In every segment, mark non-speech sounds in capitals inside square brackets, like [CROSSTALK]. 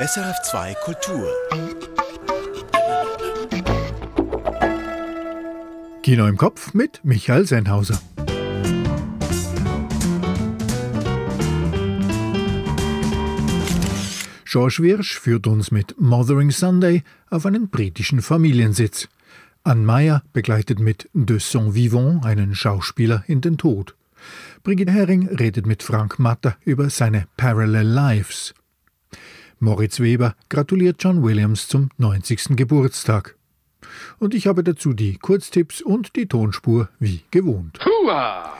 SRF2 Kultur. Kino im Kopf mit Michael Sennhauser. George Wirsch führt uns mit Mothering Sunday auf einen britischen Familiensitz. Anne Meyer begleitet mit De Son Vivant einen Schauspieler in den Tod. Brigitte Hering redet mit Frank Matter über seine Parallel Lives. Moritz Weber gratuliert John Williams zum 90. Geburtstag. Und ich habe dazu die Kurztipps und die Tonspur wie gewohnt. Hua!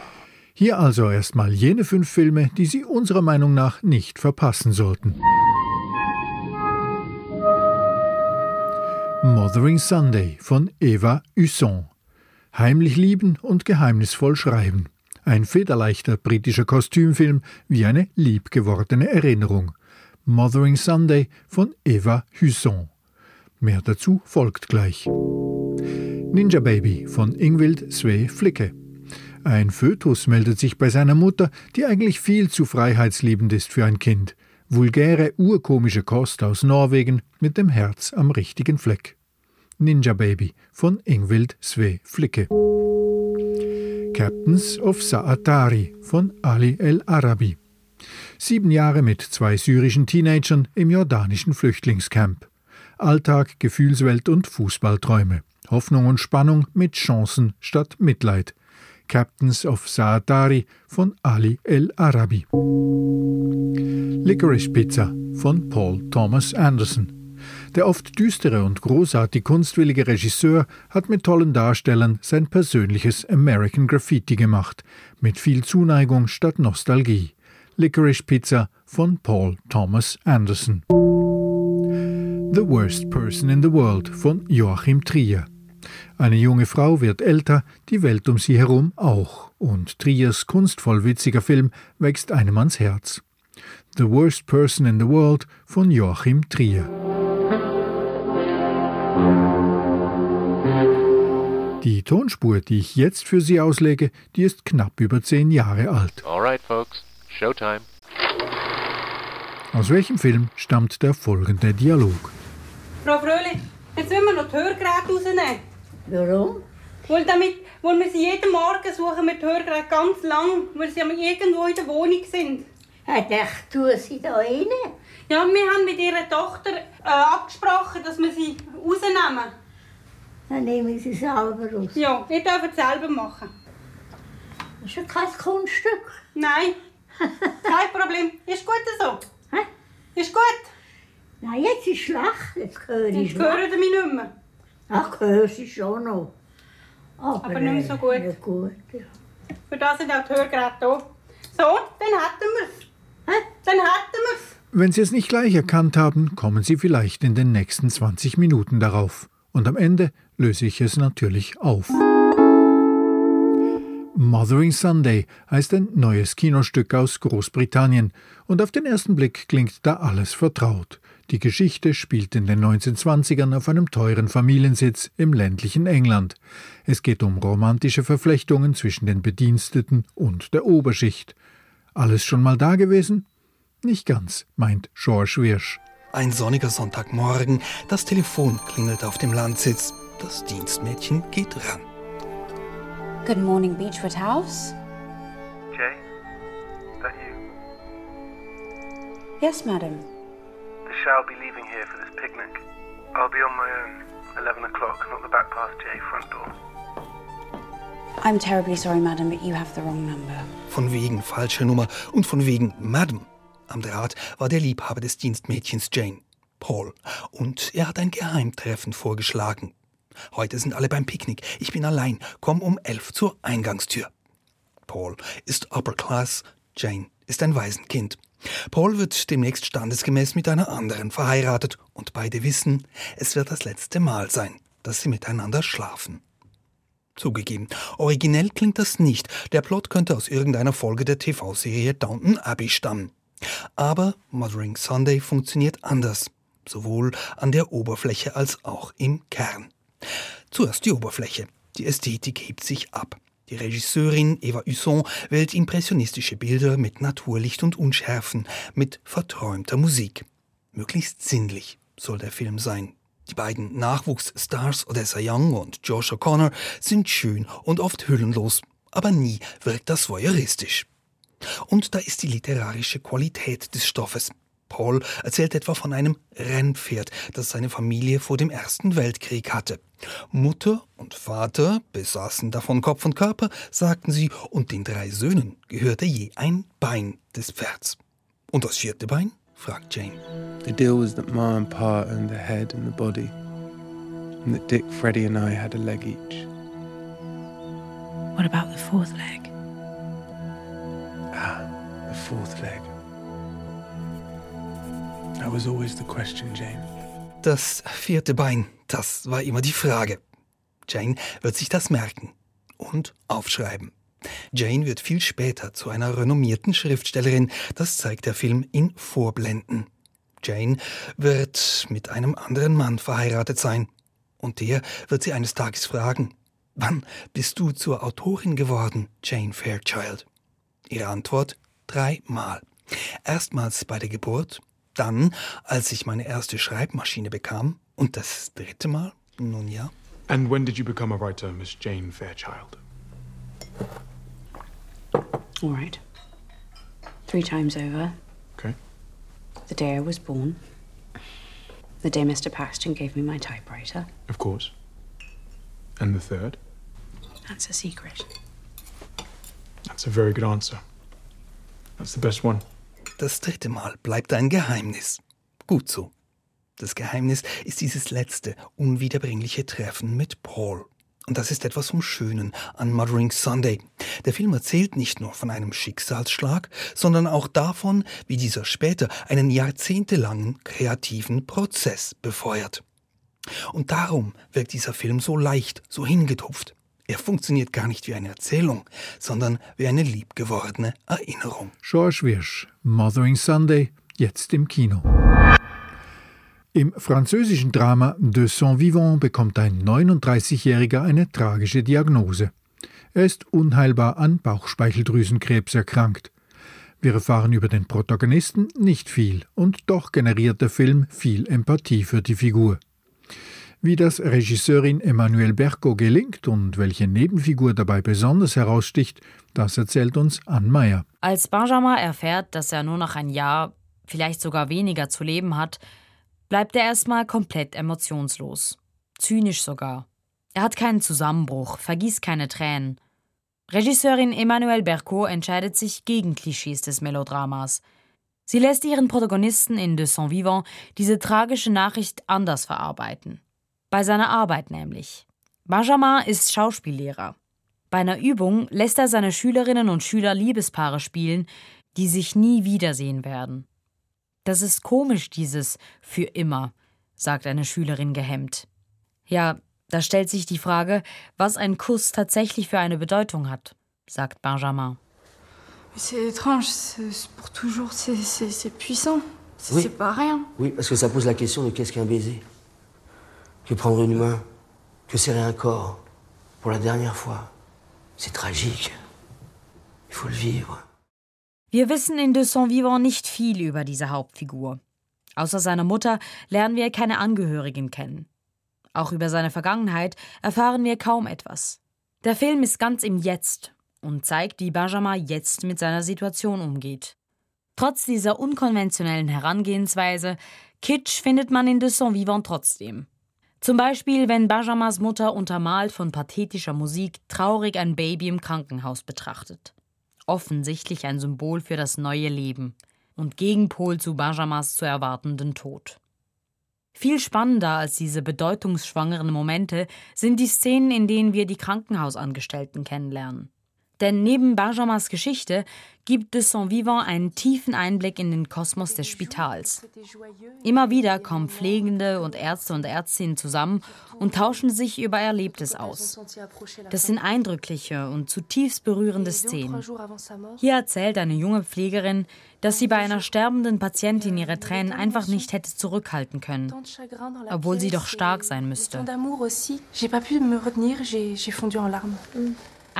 Hier also erstmal jene fünf Filme, die Sie unserer Meinung nach nicht verpassen sollten. Mothering Sunday von Eva Husson. Heimlich lieben und geheimnisvoll schreiben. Ein federleichter britischer Kostümfilm wie eine liebgewordene Erinnerung. Mothering Sunday von Eva Husson. Mehr dazu folgt gleich. Ninja Baby von Ingwild Sve Flicke. Ein Fötus meldet sich bei seiner Mutter, die eigentlich viel zu freiheitsliebend ist für ein Kind vulgäre urkomische Kost aus Norwegen mit dem Herz am richtigen Fleck. Ninja Baby von Ingvild Sve Flicke. Captains of Saatari von Ali El Arabi. Sieben Jahre mit zwei syrischen Teenagern im jordanischen Flüchtlingscamp. Alltag, Gefühlswelt und Fußballträume. Hoffnung und Spannung mit Chancen statt Mitleid. Captains of Saatari von Ali El Arabi. Licorice Pizza von Paul Thomas Anderson. Der oft düstere und großartig kunstwillige Regisseur hat mit tollen Darstellern sein persönliches American Graffiti gemacht, mit viel Zuneigung statt Nostalgie. Licorice Pizza von Paul Thomas Anderson. The Worst Person in the World von Joachim Trier. Eine junge Frau wird älter, die Welt um sie herum auch, und Triers kunstvoll witziger Film wächst einem ans Herz. The Worst Person in the World von Joachim Trier. Die Tonspur, die ich jetzt für Sie auslege, die ist knapp über zehn Jahre alt. Alright, folks, Showtime. Aus welchem Film stammt der folgende Dialog? Frau Fröhlich, jetzt müssen wir noch die Hörgeräte rausnehmen. Warum? Weil, damit, weil wir sie jeden Morgen suchen wir die Hörgeräte ganz lang, weil sie irgendwo in der Wohnung sind. Ich tue sie da rein. Ja, wir haben mit ihrer Tochter äh, abgesprochen, dass wir sie rausnehmen. Dann nehme ich sie selber raus. Ja, ihr dürft es selber machen. Das ist ja kein Kunststück. Nein, kein Problem. Ist gut so. Hä? Ist gut. Nein, jetzt ist schlecht. Jetzt höre ich Jetzt hören sie mich nicht mehr. Ach, höre sie schon noch. Aber, Aber nicht mehr so gut. Nicht gut, ja. Für das sind auch die Hörgeräte da. So, dann hätten wir es. Dann hätten wir es. Wenn Sie es nicht gleich erkannt haben, kommen Sie vielleicht in den nächsten 20 Minuten darauf. Und am Ende löse ich es natürlich auf. Mothering Sunday heißt ein neues Kinostück aus Großbritannien und auf den ersten Blick klingt da alles vertraut. Die Geschichte spielt in den 1920ern auf einem teuren Familiensitz im ländlichen England. Es geht um romantische Verflechtungen zwischen den Bediensteten und der Oberschicht. Alles schon mal da gewesen? Nicht ganz, meint George Wirsch. Ein sonniger Sonntagmorgen, das Telefon klingelt auf dem Landsitz. Das Dienstmädchen geht ran. Good morning, Beechwood House. Jay, is that you? Yes, madam. The shall be leaving here for this picnic. I'll be on my own. 11 o'clock, not the back past J front door. I'm terribly sorry, madam, but you have the wrong number. Von wegen falsche Nummer und von wegen Madam. Am Draht war der Liebhaber des Dienstmädchens Jane, Paul, und er hat ein Geheimtreffen vorgeschlagen. Heute sind alle beim Picknick. Ich bin allein. Komm um elf zur Eingangstür. Paul ist Upper Class, Jane ist ein Waisenkind. Paul wird demnächst standesgemäß mit einer anderen verheiratet und beide wissen, es wird das letzte Mal sein, dass sie miteinander schlafen. Zugegeben, originell klingt das nicht. Der Plot könnte aus irgendeiner Folge der TV-Serie Downton Abbey stammen. Aber Mothering Sunday funktioniert anders, sowohl an der Oberfläche als auch im Kern. Zuerst die Oberfläche. Die Ästhetik hebt sich ab. Die Regisseurin Eva Husson wählt impressionistische Bilder mit Naturlicht und Unschärfen, mit verträumter Musik. Möglichst sinnlich soll der Film sein. Die beiden Nachwuchsstars Odessa Young und Josh O'Connor sind schön und oft hüllenlos, aber nie wirkt das voyeuristisch. Und da ist die literarische Qualität des Stoffes. Paul erzählt etwa von einem Rennpferd, das seine Familie vor dem Ersten Weltkrieg hatte. Mutter und Vater besaßen davon Kopf und Körper, sagten sie, und den drei Söhnen gehörte je ein Bein des Pferds. Und das vierte Bein? fragt Jane. The deal was that Ma and Pa owned the head and the body, and that Dick, Freddie, and I had a leg each. What about the fourth leg? Ah, the fourth leg. Das vierte Bein, das war immer die Frage. Jane wird sich das merken und aufschreiben. Jane wird viel später zu einer renommierten Schriftstellerin, das zeigt der Film in Vorblenden. Jane wird mit einem anderen Mann verheiratet sein. Und der wird sie eines Tages fragen, wann bist du zur Autorin geworden, Jane Fairchild? Ihre Antwort dreimal. Erstmals bei der Geburt, dann, als ich meine erste Schreibmaschine bekam, und das dritte Mal, nun ja. And when did you become a writer, Miss Jane Fairchild? All right. Three times over. Okay. The day I was born. The day Mr. Paxton gave me my typewriter. Of course. And the third? That's a secret. That's a very good answer. That's the best one. Das dritte Mal bleibt ein Geheimnis. Gut so. Das Geheimnis ist dieses letzte, unwiederbringliche Treffen mit Paul. Und das ist etwas vom Schönen an Mothering Sunday. Der Film erzählt nicht nur von einem Schicksalsschlag, sondern auch davon, wie dieser später einen jahrzehntelangen kreativen Prozess befeuert. Und darum wirkt dieser Film so leicht, so hingetupft. Er funktioniert gar nicht wie eine Erzählung, sondern wie eine liebgewordene Erinnerung. George Wirsch, Mothering Sunday, jetzt im Kino. Im französischen Drama De Son Vivant bekommt ein 39-Jähriger eine tragische Diagnose. Er ist unheilbar an Bauchspeicheldrüsenkrebs erkrankt. Wir erfahren über den Protagonisten nicht viel, und doch generiert der Film viel Empathie für die Figur. Wie das Regisseurin Emmanuelle Berco gelingt und welche Nebenfigur dabei besonders heraussticht, das erzählt uns Ann Meyer. Als Benjamin erfährt, dass er nur noch ein Jahr, vielleicht sogar weniger zu leben hat, bleibt er erstmal komplett emotionslos. Zynisch sogar. Er hat keinen Zusammenbruch, vergießt keine Tränen. Regisseurin Emmanuelle Berco entscheidet sich gegen Klischees des Melodramas. Sie lässt ihren Protagonisten in De Son Vivant diese tragische Nachricht anders verarbeiten. Bei seiner Arbeit nämlich. Benjamin ist Schauspiellehrer. Bei einer Übung lässt er seine Schülerinnen und Schüler Liebespaare spielen, die sich nie wiedersehen werden. Das ist komisch, dieses für immer, sagt eine Schülerin gehemmt. Ja, da stellt sich die Frage, was ein Kuss tatsächlich für eine Bedeutung hat, sagt Benjamin. C'est étrange, c'est pour toujours, c'est puissant. Oui. C'est pas rien. Oui, parce que ça pose la question de qu'est-ce qu'un baiser. Que prendre une main, que serrer un corps, pour la dernière fois. C'est tragique. Il faut le vivre. Wir wissen in De Son Vivant nicht viel über diese Hauptfigur. Außer seiner Mutter lernen wir keine Angehörigen kennen. Auch über seine Vergangenheit erfahren wir kaum etwas. Der Film ist ganz im Jetzt und zeigt, wie Benjamin jetzt mit seiner Situation umgeht. Trotz dieser unkonventionellen Herangehensweise, Kitsch findet man in De Son Vivant trotzdem. Zum Beispiel, wenn Benjamins Mutter untermalt von pathetischer Musik traurig ein Baby im Krankenhaus betrachtet. Offensichtlich ein Symbol für das neue Leben und Gegenpol zu Benjamins zu erwartenden Tod. Viel spannender als diese bedeutungsschwangeren Momente sind die Szenen, in denen wir die Krankenhausangestellten kennenlernen. Denn neben Benjamins Geschichte gibt De Son Vivant einen tiefen Einblick in den Kosmos des Spitals. Immer wieder kommen Pflegende und Ärzte und Ärztinnen zusammen und tauschen sich über Erlebtes aus. Das sind eindrückliche und zutiefst berührende Szenen. Hier erzählt eine junge Pflegerin, dass sie bei einer sterbenden Patientin ihre Tränen einfach nicht hätte zurückhalten können, obwohl sie doch stark sein müsste.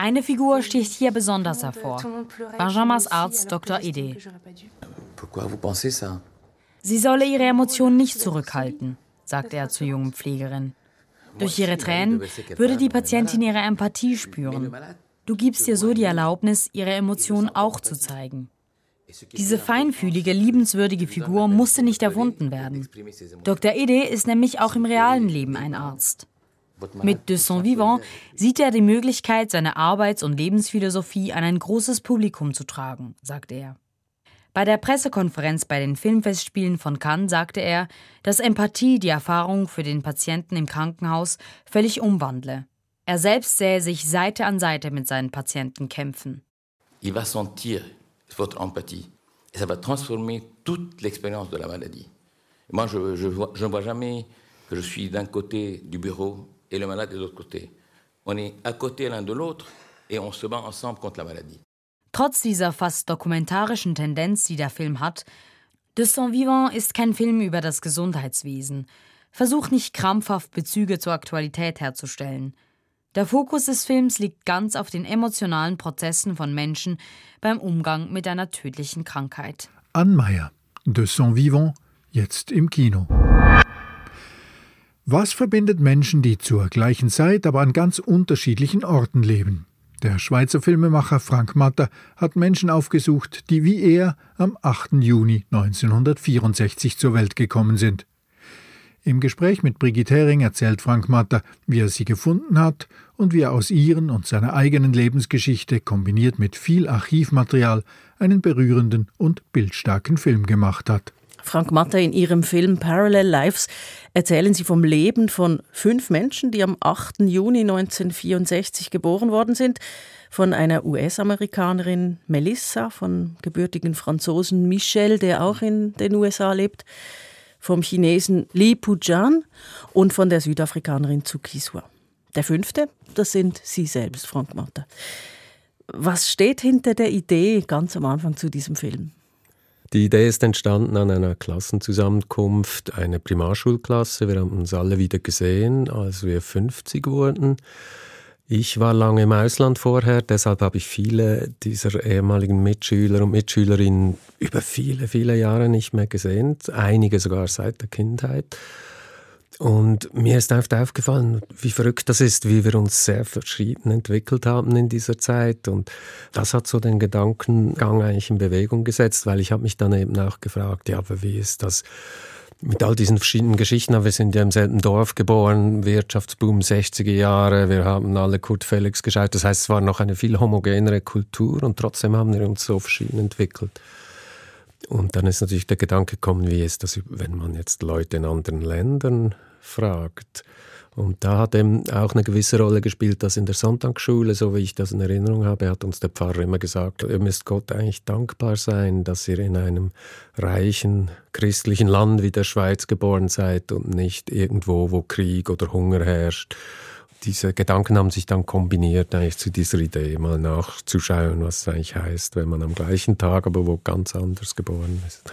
Eine Figur sticht hier besonders hervor. Benjamins Arzt Dr. Ede. Pourquoi vous pensez ça Sie solle ihre Emotionen nicht zurückhalten, sagte er zur jungen Pflegerin. Durch ihre Tränen würde die Patientin ihre Empathie spüren. Du gibst ihr so die Erlaubnis, ihre Emotionen auch zu zeigen. Diese feinfühlige, liebenswürdige Figur musste nicht erfunden werden. Dr. Ede ist nämlich auch im realen Leben ein Arzt. Mit De Son Vivant sieht er die Möglichkeit, seine Arbeits- und Lebensphilosophie an ein großes Publikum zu tragen, sagte er. Bei der Pressekonferenz bei den Filmfestspielen von Cannes sagte er, dass Empathie die Erfahrung für den Patienten im Krankenhaus völlig umwandle. Er selbst sähe sich Seite an Seite mit seinen Patienten kämpfen. Il va sentir votre empathie et ça va transformer toute l'expérience de la maladie. Moi, je ne vois jamais que je suis d'un côté du bureau et le malade de l'autre côté. On est à côté l'un de l'autre et on se bat ensemble contre la maladie. Trotz dieser fast dokumentarischen Tendenz, die der Film hat, De Son Vivant ist kein Film über das Gesundheitswesen. Versucht nicht krampfhaft Bezüge zur Aktualität herzustellen. Der Fokus des Films liegt ganz auf den emotionalen Prozessen von Menschen beim Umgang mit einer tödlichen Krankheit. Ann Meyer, De Son Vivant, jetzt im Kino. Was verbindet Menschen, die zur gleichen Zeit, aber an ganz unterschiedlichen Orten leben? Der Schweizer Filmemacher Frank Matter hat Menschen aufgesucht, die wie er am 8. Juni 1964 zur Welt gekommen sind. Im Gespräch mit Brigitte Hering erzählt Frank Matter, wie er sie gefunden hat und wie er aus ihren und seiner eigenen Lebensgeschichte kombiniert mit viel Archivmaterial einen berührenden und bildstarken Film gemacht hat. Frank Matter, in Ihrem Film Parallel Lives erzählen Sie vom Leben von fünf Menschen, die am 8. Juni 1964 geboren worden sind. Von einer US-Amerikanerin Melissa, von gebürtigen Franzosen Michel, der auch in den USA lebt, vom Chinesen Li Pujan und von der Südafrikanerin Tsukiswa. Der fünfte, das sind Sie selbst, Frank Matter. Was steht hinter der Idee ganz am Anfang zu diesem Film? Die Idee ist entstanden an einer Klassenzusammenkunft, eine Primarschulklasse. Wir haben uns alle wieder gesehen, als wir 50 wurden. Ich war lange im Ausland vorher, deshalb habe ich viele dieser ehemaligen Mitschüler und Mitschülerinnen über viele, viele Jahre nicht mehr gesehen, einige sogar seit der Kindheit. Und mir ist oft aufgefallen, wie verrückt das ist, wie wir uns sehr verschieden entwickelt haben in dieser Zeit. Und das hat so den Gedankengang eigentlich in Bewegung gesetzt, weil ich habe mich dann eben auch gefragt, ja, aber wie ist das mit all diesen verschiedenen Geschichten? Wir sind ja im selben Dorf geboren, Wirtschaftsboom 60er Jahre, wir haben alle Kurt Felix geschaut. Das heißt, es war noch eine viel homogenere Kultur und trotzdem haben wir uns so verschieden entwickelt. Und dann ist natürlich der Gedanke gekommen, wie ist das, wenn man jetzt Leute in anderen Ländern fragt. Und da hat eben auch eine gewisse Rolle gespielt, dass in der Sonntagsschule, so wie ich das in Erinnerung habe, hat uns der Pfarrer immer gesagt, ihr müsst Gott eigentlich dankbar sein, dass ihr in einem reichen christlichen Land wie der Schweiz geboren seid und nicht irgendwo, wo Krieg oder Hunger herrscht. Diese Gedanken haben sich dann kombiniert eigentlich zu dieser Idee, mal nachzuschauen, was es eigentlich heißt, wenn man am gleichen Tag, aber wo ganz anders geboren ist.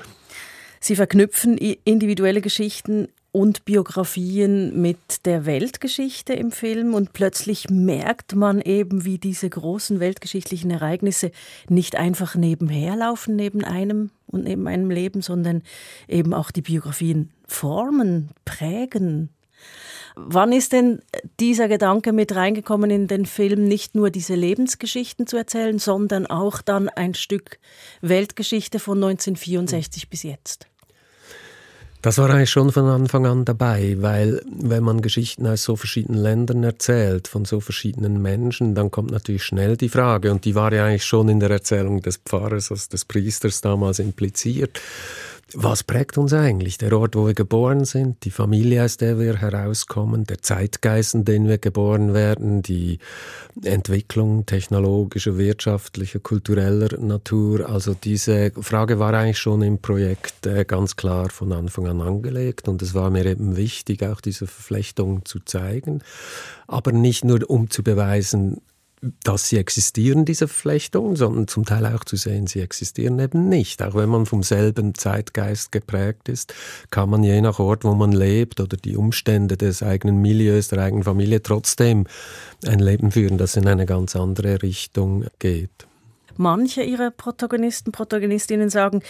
Sie verknüpfen individuelle Geschichten und Biografien mit der Weltgeschichte im Film und plötzlich merkt man eben, wie diese großen weltgeschichtlichen Ereignisse nicht einfach nebenher laufen neben einem und neben einem Leben, sondern eben auch die Biografien formen, prägen. Wann ist denn dieser Gedanke mit reingekommen in den Film, nicht nur diese Lebensgeschichten zu erzählen, sondern auch dann ein Stück Weltgeschichte von 1964 bis jetzt? Das war eigentlich schon von Anfang an dabei, weil wenn man Geschichten aus so verschiedenen Ländern erzählt, von so verschiedenen Menschen, dann kommt natürlich schnell die Frage, und die war ja eigentlich schon in der Erzählung des Pfarrers, also des Priesters damals impliziert, was prägt uns eigentlich? Der Ort, wo wir geboren sind, die Familie, aus der wir herauskommen, der Zeitgeist, in den wir geboren werden, die Entwicklung technologischer, wirtschaftlicher, kultureller Natur. Also diese Frage war eigentlich schon im Projekt äh, ganz klar von Anfang an angelegt und es war mir eben wichtig, auch diese Verflechtung zu zeigen. Aber nicht nur, um zu beweisen, dass sie existieren, diese Verflechtungen, sondern zum Teil auch zu sehen, sie existieren eben nicht. Auch wenn man vom selben Zeitgeist geprägt ist, kann man je nach Ort, wo man lebt oder die Umstände des eigenen Milieus, der eigenen Familie trotzdem ein Leben führen, das in eine ganz andere Richtung geht. Manche ihrer Protagonisten, Protagonistinnen sagen,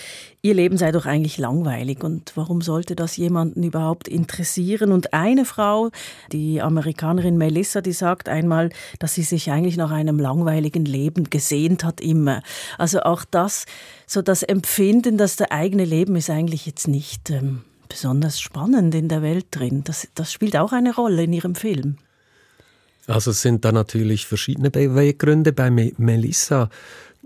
ihr Leben sei doch eigentlich langweilig und warum sollte das jemanden überhaupt interessieren? Und eine Frau, die Amerikanerin Melissa, die sagt einmal, dass sie sich eigentlich nach einem langweiligen Leben gesehnt hat immer. Also auch das, so das Empfinden, dass der eigene Leben ist eigentlich jetzt nicht ähm, besonders spannend in der Welt drin. Das, das spielt auch eine Rolle in ihrem Film. Also es sind da natürlich verschiedene Beweggründe. Bei Melissa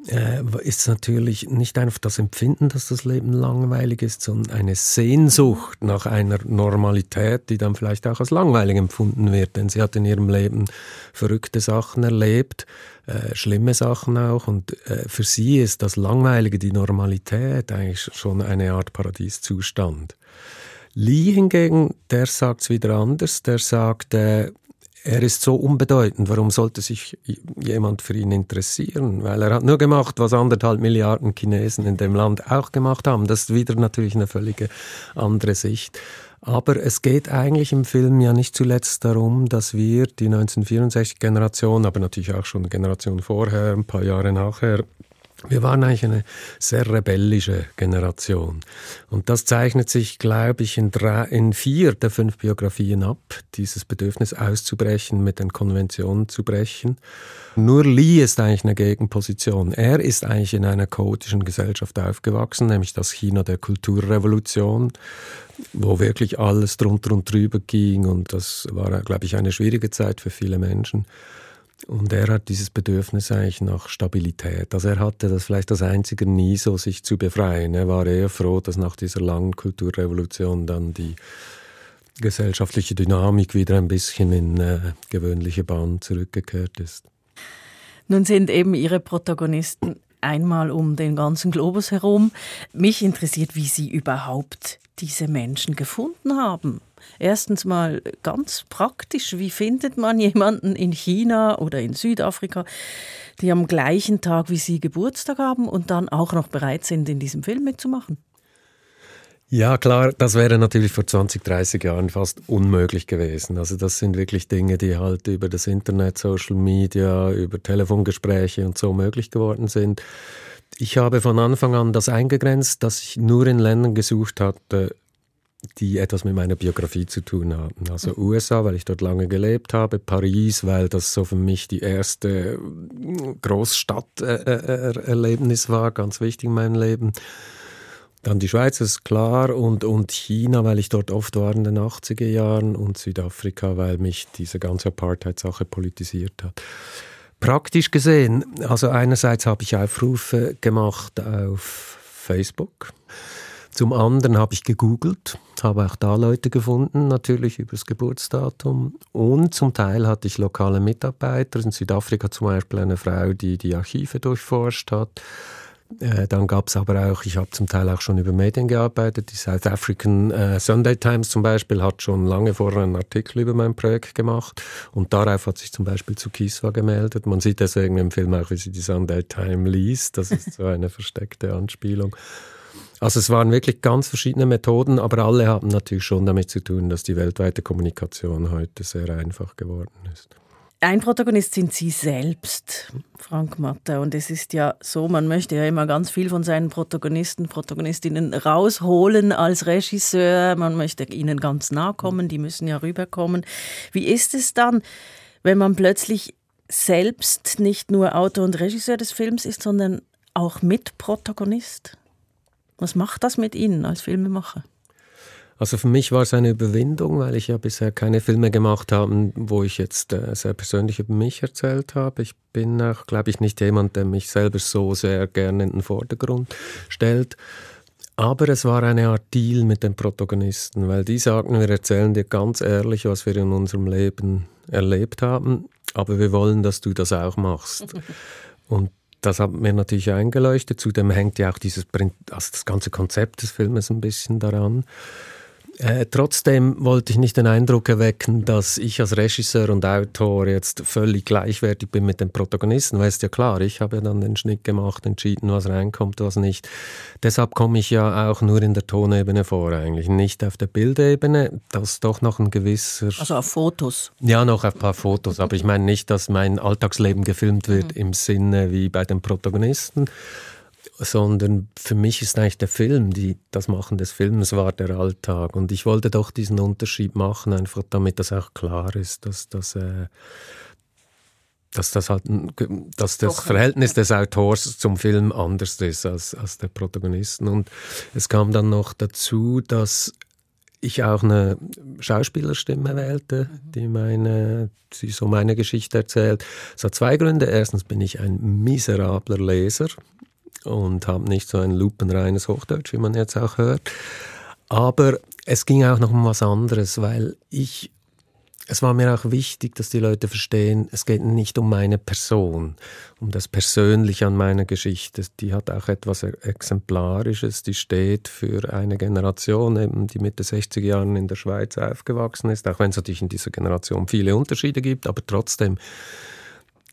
äh, ist natürlich nicht einfach das Empfinden, dass das Leben langweilig ist, sondern eine Sehnsucht nach einer Normalität, die dann vielleicht auch als langweilig empfunden wird. Denn sie hat in ihrem Leben verrückte Sachen erlebt, äh, schlimme Sachen auch. Und äh, für sie ist das Langweilige, die Normalität, eigentlich schon eine Art Paradieszustand. Lee hingegen, der sagt es wieder anders. Der sagt, äh, er ist so unbedeutend, warum sollte sich jemand für ihn interessieren? Weil er hat nur gemacht, was anderthalb Milliarden Chinesen in dem Land auch gemacht haben. Das ist wieder natürlich eine völlige andere Sicht. Aber es geht eigentlich im Film ja nicht zuletzt darum, dass wir die 1964-Generation, aber natürlich auch schon eine Generation vorher, ein paar Jahre nachher, wir waren eigentlich eine sehr rebellische Generation. Und das zeichnet sich, glaube ich, in, drei, in vier der fünf Biografien ab, dieses Bedürfnis auszubrechen, mit den Konventionen zu brechen. Nur Lee ist eigentlich eine Gegenposition. Er ist eigentlich in einer chaotischen Gesellschaft aufgewachsen, nämlich das China der Kulturrevolution, wo wirklich alles drunter und drüber ging. Und das war, glaube ich, eine schwierige Zeit für viele Menschen. Und er hat dieses Bedürfnis eigentlich nach Stabilität. Also er hatte das vielleicht das einzige nie so, sich zu befreien. Er war eher froh, dass nach dieser langen Kulturrevolution dann die gesellschaftliche Dynamik wieder ein bisschen in äh, gewöhnliche Bahn zurückgekehrt ist. Nun sind eben Ihre Protagonisten einmal um den ganzen Globus herum. Mich interessiert, wie Sie überhaupt diese Menschen gefunden haben. Erstens mal ganz praktisch, wie findet man jemanden in China oder in Südafrika, die am gleichen Tag wie Sie Geburtstag haben und dann auch noch bereit sind, in diesem Film mitzumachen? Ja, klar, das wäre natürlich vor 20, 30 Jahren fast unmöglich gewesen. Also das sind wirklich Dinge, die halt über das Internet, Social Media, über Telefongespräche und so möglich geworden sind. Ich habe von Anfang an das eingegrenzt, dass ich nur in Ländern gesucht hatte, die etwas mit meiner Biografie zu tun haben. Also USA, weil ich dort lange gelebt habe, Paris, weil das so für mich die erste Großstadterlebnis war, ganz wichtig in meinem Leben. Dann die Schweiz ist klar und, und China, weil ich dort oft war in den 80er Jahren und Südafrika, weil mich diese ganze Apartheid-Sache politisiert hat. Praktisch gesehen, also einerseits habe ich Aufrufe gemacht auf Facebook. Zum anderen habe ich gegoogelt, habe auch da Leute gefunden, natürlich über das Geburtsdatum. Und zum Teil hatte ich lokale Mitarbeiter, in Südafrika zum Beispiel eine Frau, die die Archive durchforscht hat. Äh, dann gab es aber auch, ich habe zum Teil auch schon über Medien gearbeitet. Die South African äh, Sunday Times zum Beispiel hat schon lange vorher einen Artikel über mein Projekt gemacht und darauf hat sich zum Beispiel zu Kiswa gemeldet. Man sieht deswegen im Film auch, wie sie die Sunday Times liest. Das ist so eine [LAUGHS] versteckte Anspielung. Also es waren wirklich ganz verschiedene Methoden, aber alle haben natürlich schon damit zu tun, dass die weltweite Kommunikation heute sehr einfach geworden ist. Ein Protagonist sind Sie selbst, Frank Matter. Und es ist ja so, man möchte ja immer ganz viel von seinen Protagonisten, Protagonistinnen rausholen als Regisseur. Man möchte ihnen ganz nahe kommen, die müssen ja rüberkommen. Wie ist es dann, wenn man plötzlich selbst nicht nur Autor und Regisseur des Films ist, sondern auch Mitprotagonist? Was macht das mit Ihnen als Filmemacher? Also für mich war es eine Überwindung, weil ich ja bisher keine Filme gemacht habe, wo ich jetzt äh, sehr persönlich über mich erzählt habe. Ich bin auch, glaube ich, nicht jemand, der mich selber so sehr gerne in den Vordergrund stellt. Aber es war eine Art Deal mit den Protagonisten, weil die sagten, wir erzählen dir ganz ehrlich, was wir in unserem Leben erlebt haben, aber wir wollen, dass du das auch machst. [LAUGHS] Und das hat mir natürlich eingeleuchtet. Zudem hängt ja auch dieses, also das ganze Konzept des Filmes ein bisschen daran. Äh, trotzdem wollte ich nicht den Eindruck erwecken, dass ich als Regisseur und Autor jetzt völlig gleichwertig bin mit den Protagonisten, weil es ja klar, ich habe ja dann den Schnitt gemacht, entschieden, was reinkommt, was nicht. Deshalb komme ich ja auch nur in der Tonebene vor eigentlich, nicht auf der Bildebene, das doch noch ein gewisser... Also auf Fotos? Ja, noch auf ein paar Fotos, aber ich meine nicht, dass mein Alltagsleben gefilmt wird mhm. im Sinne wie bei den Protagonisten, sondern für mich ist eigentlich der Film, die, das Machen des Films war der Alltag. Und ich wollte doch diesen Unterschied machen, einfach damit das auch klar ist, dass, dass, äh, dass das halt, dass das Verhältnis des Autors zum Film anders ist als, als der Protagonisten. Und es kam dann noch dazu, dass ich auch eine Schauspielerstimme wählte, mhm. die meine, die so meine Geschichte erzählt. Es hat zwei Gründe. Erstens bin ich ein miserabler Leser und habe nicht so ein lupenreines Hochdeutsch, wie man jetzt auch hört. Aber es ging auch noch um was anderes, weil ich, es war mir auch wichtig, dass die Leute verstehen, es geht nicht um meine Person, um das Persönliche an meiner Geschichte. Die hat auch etwas Exemplarisches, die steht für eine Generation, eben, die Mitte 60 Jahren in der Schweiz aufgewachsen ist, auch wenn es natürlich in dieser Generation viele Unterschiede gibt, aber trotzdem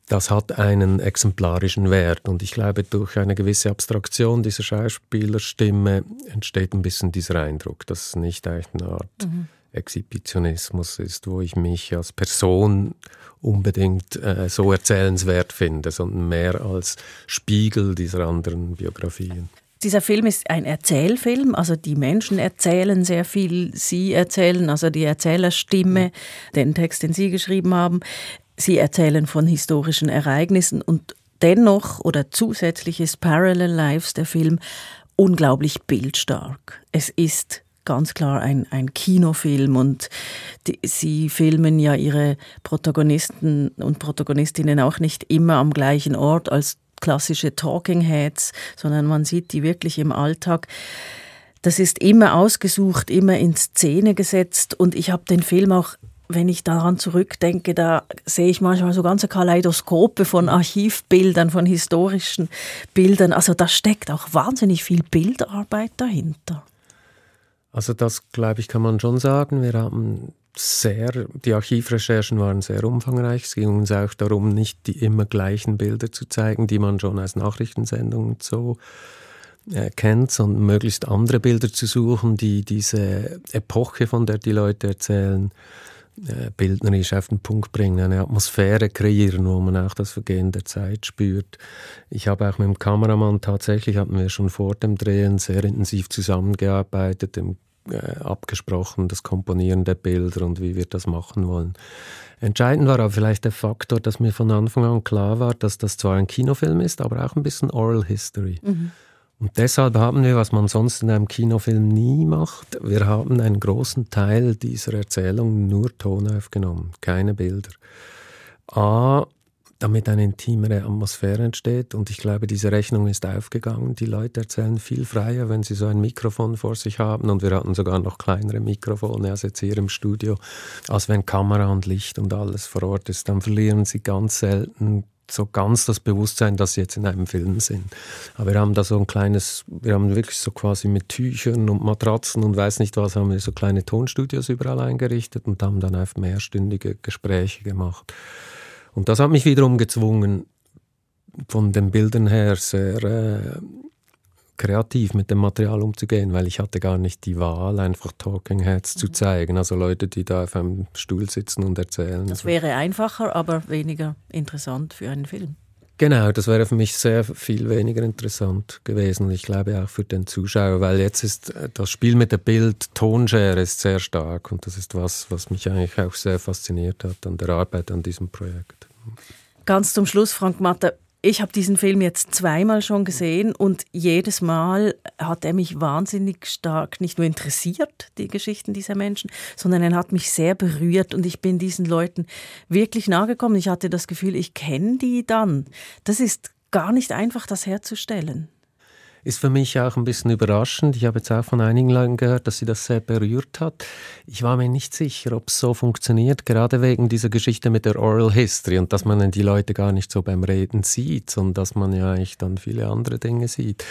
das hat einen exemplarischen Wert. Und ich glaube, durch eine gewisse Abstraktion dieser Schauspielerstimme entsteht ein bisschen dieser Eindruck, dass es nicht eine Art mhm. Exhibitionismus ist, wo ich mich als Person unbedingt äh, so erzählenswert finde, sondern mehr als Spiegel dieser anderen Biografien. Dieser Film ist ein Erzählfilm, also die Menschen erzählen sehr viel, sie erzählen, also die Erzählerstimme, den Text, den Sie geschrieben haben. Sie erzählen von historischen Ereignissen und dennoch oder zusätzlich ist Parallel Lives, der Film, unglaublich bildstark. Es ist ganz klar ein, ein Kinofilm und die, sie filmen ja ihre Protagonisten und Protagonistinnen auch nicht immer am gleichen Ort als klassische Talking Heads, sondern man sieht die wirklich im Alltag. Das ist immer ausgesucht, immer in Szene gesetzt und ich habe den Film auch wenn ich daran zurückdenke, da sehe ich manchmal so ganze Kaleidoskope von Archivbildern, von historischen Bildern. Also da steckt auch wahnsinnig viel Bildarbeit dahinter. Also das, glaube ich, kann man schon sagen. Wir haben sehr, die Archivrecherchen waren sehr umfangreich. Es ging uns auch darum, nicht die immer gleichen Bilder zu zeigen, die man schon als Nachrichtensendungen so äh, kennt, sondern möglichst andere Bilder zu suchen, die diese Epoche, von der die Leute erzählen, äh, bildnerisch auf den Punkt bringen, eine Atmosphäre kreieren, wo man auch das Vergehen der Zeit spürt. Ich habe auch mit dem Kameramann tatsächlich, hatten wir schon vor dem Drehen sehr intensiv zusammengearbeitet, im, äh, abgesprochen, das Komponieren der Bilder und wie wir das machen wollen. Entscheidend war aber vielleicht der Faktor, dass mir von Anfang an klar war, dass das zwar ein Kinofilm ist, aber auch ein bisschen Oral History. Mhm. Und deshalb haben wir, was man sonst in einem Kinofilm nie macht, wir haben einen großen Teil dieser Erzählung nur Ton aufgenommen, keine Bilder. A, damit eine intimere Atmosphäre entsteht. Und ich glaube, diese Rechnung ist aufgegangen. Die Leute erzählen viel freier, wenn sie so ein Mikrofon vor sich haben. Und wir hatten sogar noch kleinere Mikrofone als jetzt hier im Studio, als wenn Kamera und Licht und alles vor Ort ist. Dann verlieren sie ganz selten so ganz das Bewusstsein, dass sie jetzt in einem Film sind. Aber wir haben da so ein kleines, wir haben wirklich so quasi mit Tüchern und Matratzen und weiß nicht was, haben wir so kleine Tonstudios überall eingerichtet und haben dann auf mehrstündige Gespräche gemacht. Und das hat mich wiederum gezwungen, von den Bildern her sehr äh, kreativ mit dem Material umzugehen, weil ich hatte gar nicht die Wahl, einfach Talking Heads mhm. zu zeigen, also Leute, die da auf einem Stuhl sitzen und erzählen. Das wäre einfacher, aber weniger interessant für einen Film. Genau, das wäre für mich sehr viel weniger interessant gewesen ich glaube auch für den Zuschauer, weil jetzt ist äh, das Spiel mit der Bild-Tonschere ist sehr stark und das ist was, was mich eigentlich auch sehr fasziniert hat an der Arbeit an diesem Projekt. Ganz zum Schluss, Frank Matter, ich habe diesen Film jetzt zweimal schon gesehen und jedes Mal hat er mich wahnsinnig stark nicht nur interessiert, die Geschichten dieser Menschen, sondern er hat mich sehr berührt und ich bin diesen Leuten wirklich nahegekommen. Ich hatte das Gefühl, ich kenne die dann. Das ist gar nicht einfach, das herzustellen. Ist für mich auch ein bisschen überraschend. Ich habe jetzt auch von einigen Leuten gehört, dass sie das sehr berührt hat. Ich war mir nicht sicher, ob es so funktioniert, gerade wegen dieser Geschichte mit der Oral History und dass man die Leute gar nicht so beim Reden sieht, sondern dass man ja eigentlich dann viele andere Dinge sieht.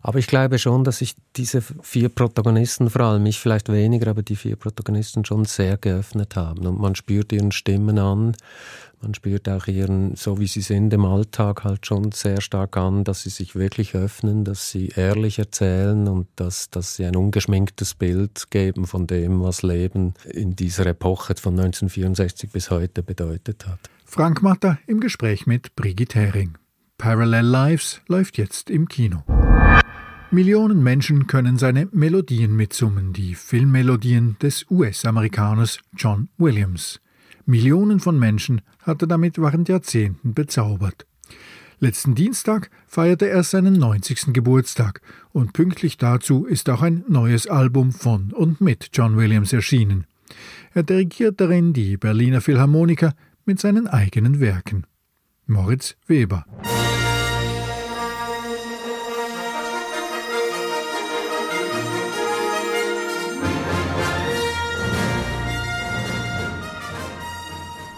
Aber ich glaube schon, dass sich diese vier Protagonisten, vor allem ich vielleicht weniger, aber die vier Protagonisten schon sehr geöffnet haben und man spürt ihren Stimmen an man spürt auch ihren, so wie sie sind im Alltag, halt schon sehr stark an, dass sie sich wirklich öffnen, dass sie ehrlich erzählen und dass, dass sie ein ungeschminktes Bild geben von dem, was Leben in dieser Epoche von 1964 bis heute bedeutet hat. Frank Matter im Gespräch mit Brigitte Hering. Parallel Lives läuft jetzt im Kino. Millionen Menschen können seine Melodien mitsummen, die Filmmelodien des US-Amerikaners John Williams. Millionen von Menschen hat er damit während Jahrzehnten bezaubert. Letzten Dienstag feierte er seinen 90. Geburtstag und pünktlich dazu ist auch ein neues Album von und mit John Williams erschienen. Er dirigiert darin die Berliner Philharmoniker mit seinen eigenen Werken. Moritz Weber.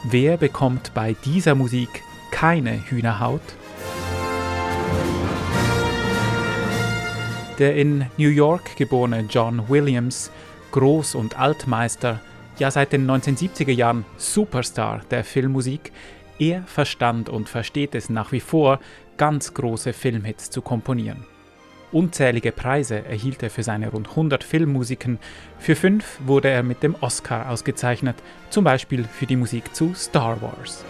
Wer bekommt bei dieser Musik keine Hühnerhaut? Der in New York geborene John Williams, Groß- und Altmeister, ja seit den 1970er Jahren Superstar der Filmmusik, er verstand und versteht es nach wie vor, ganz große Filmhits zu komponieren. Unzählige Preise erhielt er für seine rund 100 Filmmusiken. Für fünf wurde er mit dem Oscar ausgezeichnet, zum Beispiel für die Musik zu Star Wars.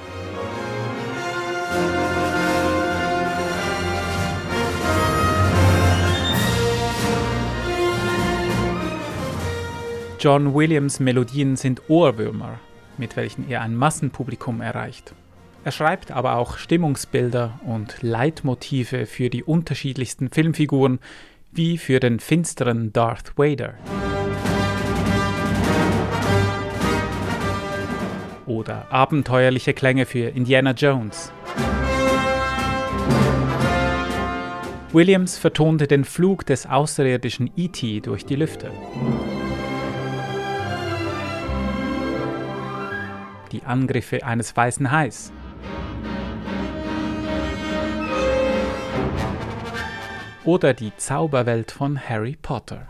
John Williams Melodien sind Ohrwürmer, mit welchen er ein Massenpublikum erreicht. Er schreibt aber auch Stimmungsbilder und Leitmotive für die unterschiedlichsten Filmfiguren, wie für den finsteren Darth Vader. Oder abenteuerliche Klänge für Indiana Jones. Williams vertonte den Flug des außerirdischen E.T. durch die Lüfte. Die Angriffe eines weißen Hais. Oder die Zauberwelt von Harry Potter.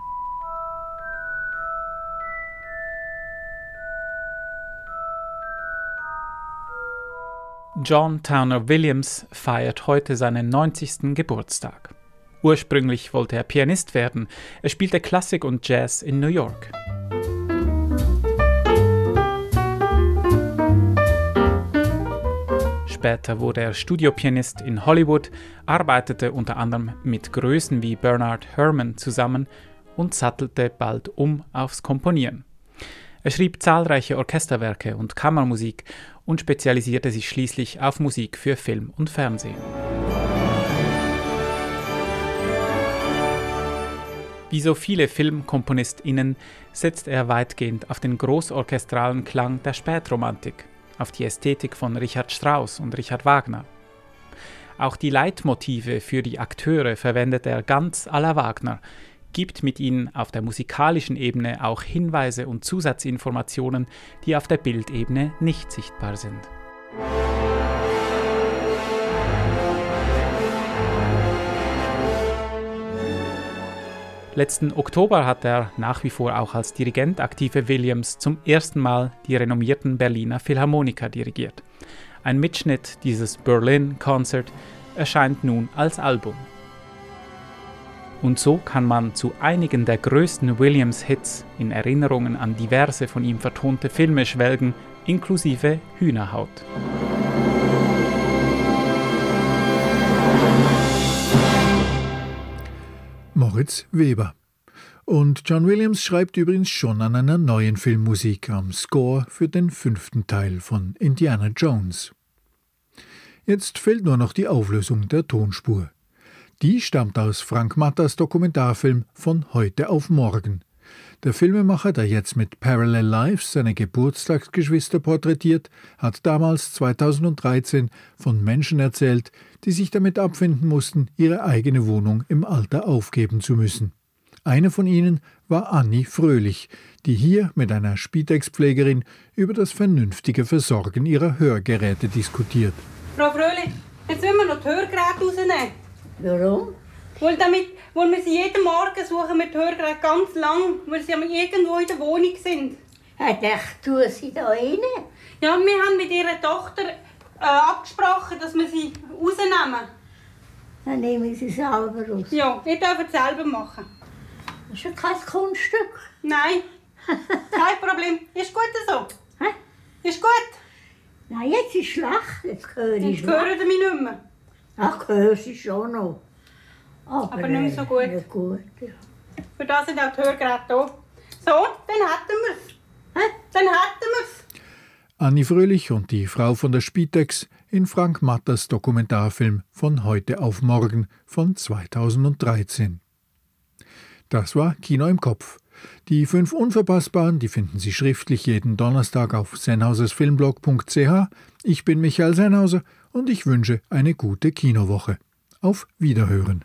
John Towner Williams feiert heute seinen 90. Geburtstag. Ursprünglich wollte er Pianist werden. Er spielte Klassik und Jazz in New York. Später wurde er Studiopianist in Hollywood, arbeitete unter anderem mit Größen wie Bernard Herrmann zusammen und sattelte bald um aufs Komponieren. Er schrieb zahlreiche Orchesterwerke und Kammermusik und spezialisierte sich schließlich auf Musik für Film und Fernsehen. Wie so viele FilmkomponistInnen setzt er weitgehend auf den großorchestralen Klang der Spätromantik auf die Ästhetik von Richard Strauss und Richard Wagner. Auch die Leitmotive für die Akteure verwendet er ganz à la Wagner, gibt mit ihnen auf der musikalischen Ebene auch Hinweise und Zusatzinformationen, die auf der Bildebene nicht sichtbar sind. Letzten Oktober hat der nach wie vor auch als Dirigent aktive Williams zum ersten Mal die renommierten Berliner Philharmoniker dirigiert. Ein Mitschnitt dieses Berlin Concert erscheint nun als Album. Und so kann man zu einigen der größten Williams-Hits in Erinnerungen an diverse von ihm vertonte Filme schwelgen, inklusive Hühnerhaut. Moritz Weber. Und John Williams schreibt übrigens schon an einer neuen Filmmusik am Score für den fünften Teil von Indiana Jones. Jetzt fehlt nur noch die Auflösung der Tonspur. Die stammt aus Frank Mattas Dokumentarfilm von heute auf morgen. Der Filmemacher, der jetzt mit Parallel Lives seine Geburtstagsgeschwister porträtiert, hat damals 2013 von Menschen erzählt, die sich damit abfinden mussten, ihre eigene Wohnung im Alter aufgeben zu müssen. Eine von ihnen war Anni Fröhlich, die hier mit einer Spitex-Pflegerin über das vernünftige Versorgen ihrer Hörgeräte diskutiert. Frau Fröhlich, jetzt müssen wir noch die Hörgeräte rausnehmen. Warum? Weil, damit, weil wir sie jeden Morgen suchen mit Hörgeräten ganz lang, weil sie irgendwo in der Wohnung sind. Ich dachte, tun sie da rein? Ja, wir haben mit ihrer Tochter äh, abgesprochen, dass wir sie rausnehmen. Dann nehmen sie selber raus. Ja, ihr dürft es selber machen. Das ist ja kein Kunststück. Nein, [LAUGHS] kein Problem. Ist gut so. Hä? Ist gut. Nein, jetzt ist schlecht. Jetzt höre ich Jetzt hören sie mich nicht mehr. Ach, höre sie schon noch. Aber, Aber nicht mehr so gut. Nicht gut ja. Für das sind auch die Hörgeräte da. So, dann hätten wir es. Dann hätten wir es. Anni Fröhlich und die Frau von der Spitex in Frank Matters Dokumentarfilm von heute auf morgen von 2013. Das war Kino im Kopf. Die fünf Unverpassbaren, die finden Sie schriftlich jeden Donnerstag auf sennhausersfilmblog.ch. Ich bin Michael Sennhauser und ich wünsche eine gute Kinowoche. Auf Wiederhören.